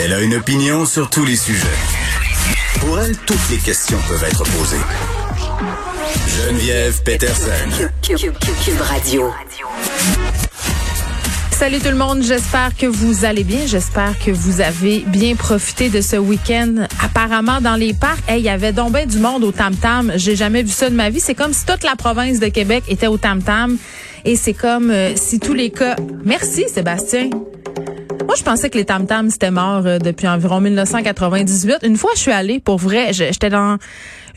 Elle a une opinion sur tous les sujets. Pour elle, toutes les questions peuvent être posées. Geneviève Peterson. Cube Radio. Salut tout le monde, j'espère que vous allez bien, j'espère que vous avez bien profité de ce week-end. Apparemment dans les parcs, il y avait donc du monde au Tam Tam. J'ai jamais vu ça de ma vie. C'est comme si toute la province de Québec était au Tam Tam, et c'est comme euh, si tous les cas. Merci Sébastien. Moi, je pensais que les Tam Tam c'était mort euh, depuis environ 1998. Une fois, je suis allée pour vrai. J'étais dans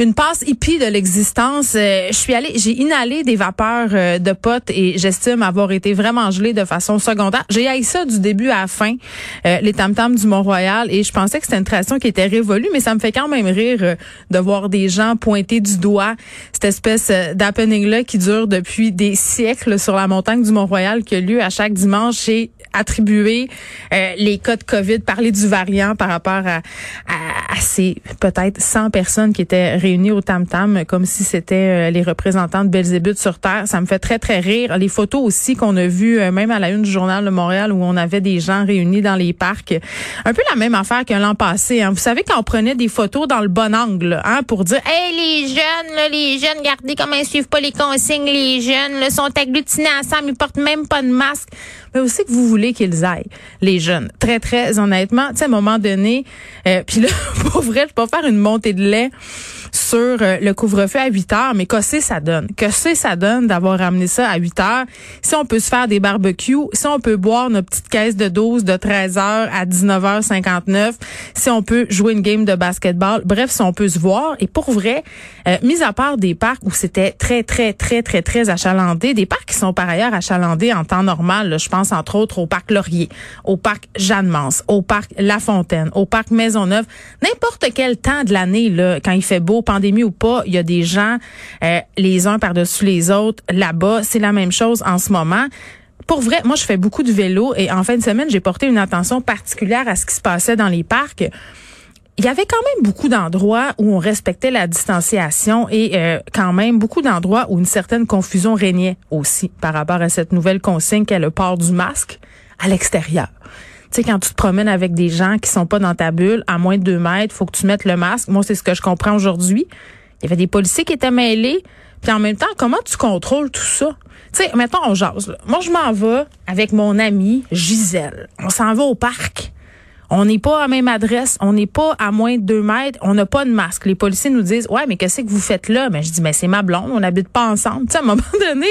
une passe hippie de l'existence. Euh, je suis allée, j'ai inhalé des vapeurs euh, de potes et j'estime avoir été vraiment gelée de façon secondaire. J'ai haï ça du début à la fin, euh, les tam-tams du Mont-Royal, et je pensais que c'était une tradition qui était révolue, mais ça me fait quand même rire de voir des gens pointer du doigt cette espèce d'happening-là qui dure depuis des siècles sur la montagne du Mont-Royal qui a lieu à chaque dimanche et attribuer les cas de COVID, parler du variant par rapport à, ces peut-être 100 personnes qui étaient réunis au Tam Tam comme si c'était euh, les représentants de Belzébuth sur Terre. Ça me fait très, très rire. Les photos aussi qu'on a vues, euh, même à la une du Journal de Montréal, où on avait des gens réunis dans les parcs. Un peu la même affaire qu'un l'an passé. Hein. Vous savez, quand on prenait des photos dans le bon angle, hein, pour dire, hey, les jeunes, les jeunes, regardez comment ils suivent pas les consignes, les jeunes, là, sont agglutinés ensemble, ils portent même pas de masque. Mais aussi que vous voulez qu'ils aillent, les jeunes. Très, très honnêtement, tu sais, à un moment donné, euh, puis là, pour vrai, je peux faire une montée de lait sur euh, le couvre-feu à 8 heures, mais que c'est ça donne? Que c'est ça donne d'avoir ramené ça à 8 heures? Si on peut se faire des barbecues, si on peut boire notre petite caisse de 12 de 13 heures à 19h59, si on peut jouer une game de basketball, bref, si on peut se voir. Et pour vrai, euh, mis à part des parcs où c'était très, très, très, très, très achalandé, des parcs qui sont par ailleurs achalandés en temps normal, je pense entre autres au parc Laurier, au parc Jeanne-Mance, au parc La Fontaine, au parc Maisonneuve, n'importe quel temps de l'année, là, quand il fait beau, pandémie ou pas, il y a des gens euh, les uns par-dessus les autres là-bas. C'est la même chose en ce moment. Pour vrai, moi, je fais beaucoup de vélo et en fin de semaine, j'ai porté une attention particulière à ce qui se passait dans les parcs il y avait quand même beaucoup d'endroits où on respectait la distanciation et euh, quand même beaucoup d'endroits où une certaine confusion régnait aussi par rapport à cette nouvelle consigne qu'est le port du masque à l'extérieur. Sais, quand tu te promènes avec des gens qui sont pas dans ta bulle, à moins de deux mètres, faut que tu mettes le masque. Moi, c'est ce que je comprends aujourd'hui. Il y avait des policiers qui étaient mêlés. Puis en même temps, comment tu contrôles tout ça? Tu sais, mettons, on jase. Moi, je m'en vais avec mon amie Gisèle. On s'en va au parc. On n'est pas à même adresse, on n'est pas à moins de deux mètres, on n'a pas de masque. Les policiers nous disent, ouais, mais qu'est-ce que vous faites là? Mais je dis, mais c'est ma blonde, on n'habite pas ensemble. À un moment donné,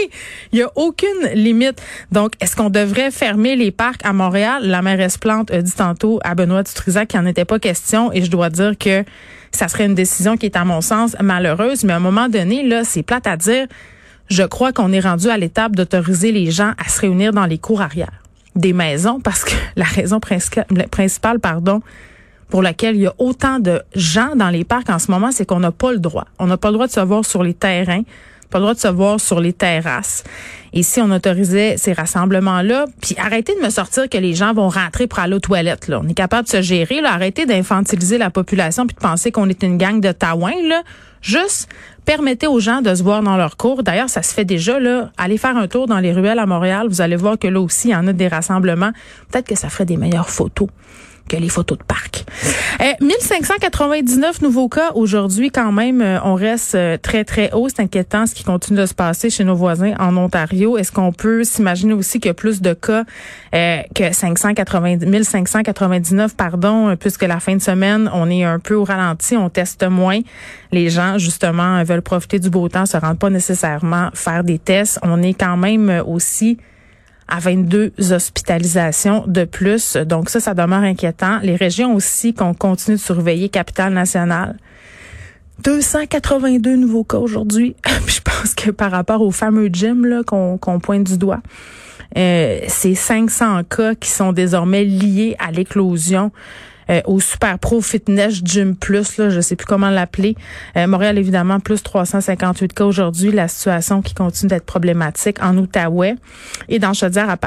il y a aucune limite. Donc, est-ce qu'on devrait fermer les parcs à Montréal? La mairesse Plante a dit tantôt à Benoît Dutrisac qu'il n'en était pas question et je dois dire que ça serait une décision qui est, à mon sens, malheureuse. Mais à un moment donné, là, c'est plate à dire. Je crois qu'on est rendu à l'étape d'autoriser les gens à se réunir dans les cours arrière des maisons parce que la raison principale, pardon, pour laquelle il y a autant de gens dans les parcs en ce moment, c'est qu'on n'a pas le droit. On n'a pas le droit de se voir sur les terrains, pas le droit de se voir sur les terrasses. Et si on autorisait ces rassemblements-là, puis arrêtez de me sortir que les gens vont rentrer pour aller aux toilettes. Là. On est capable de se gérer. Là. Arrêtez d'infantiliser la population puis de penser qu'on est une gang de taouins. Là. Juste permettez aux gens de se voir dans leur cours. D'ailleurs, ça se fait déjà. Là. Allez faire un tour dans les ruelles à Montréal. Vous allez voir que là aussi, il y en a des rassemblements. Peut-être que ça ferait des meilleures photos les photos de parc. 1599 euh, nouveaux cas aujourd'hui quand même. Euh, on reste euh, très très haut. C'est inquiétant ce qui continue de se passer chez nos voisins en Ontario. Est-ce qu'on peut s'imaginer aussi qu'il y a plus de cas que 580, 1599 pardon, puisque la fin de semaine on est un peu au ralenti, on teste moins. Les gens justement veulent profiter du beau temps, se rendent pas nécessairement faire des tests. On est quand même aussi à 22 hospitalisations de plus. Donc ça, ça demeure inquiétant. Les régions aussi qu'on continue de surveiller, capitale nationale. 282 nouveaux cas aujourd'hui. je pense que par rapport au fameux gym qu'on pointe du doigt, euh, c'est 500 cas qui sont désormais liés à l'éclosion euh, au Super Pro Fitness Gym Plus, là, je sais plus comment l'appeler. Euh, Montréal, évidemment, plus 358 cas aujourd'hui. La situation qui continue d'être problématique en Outaouais et dans chaudière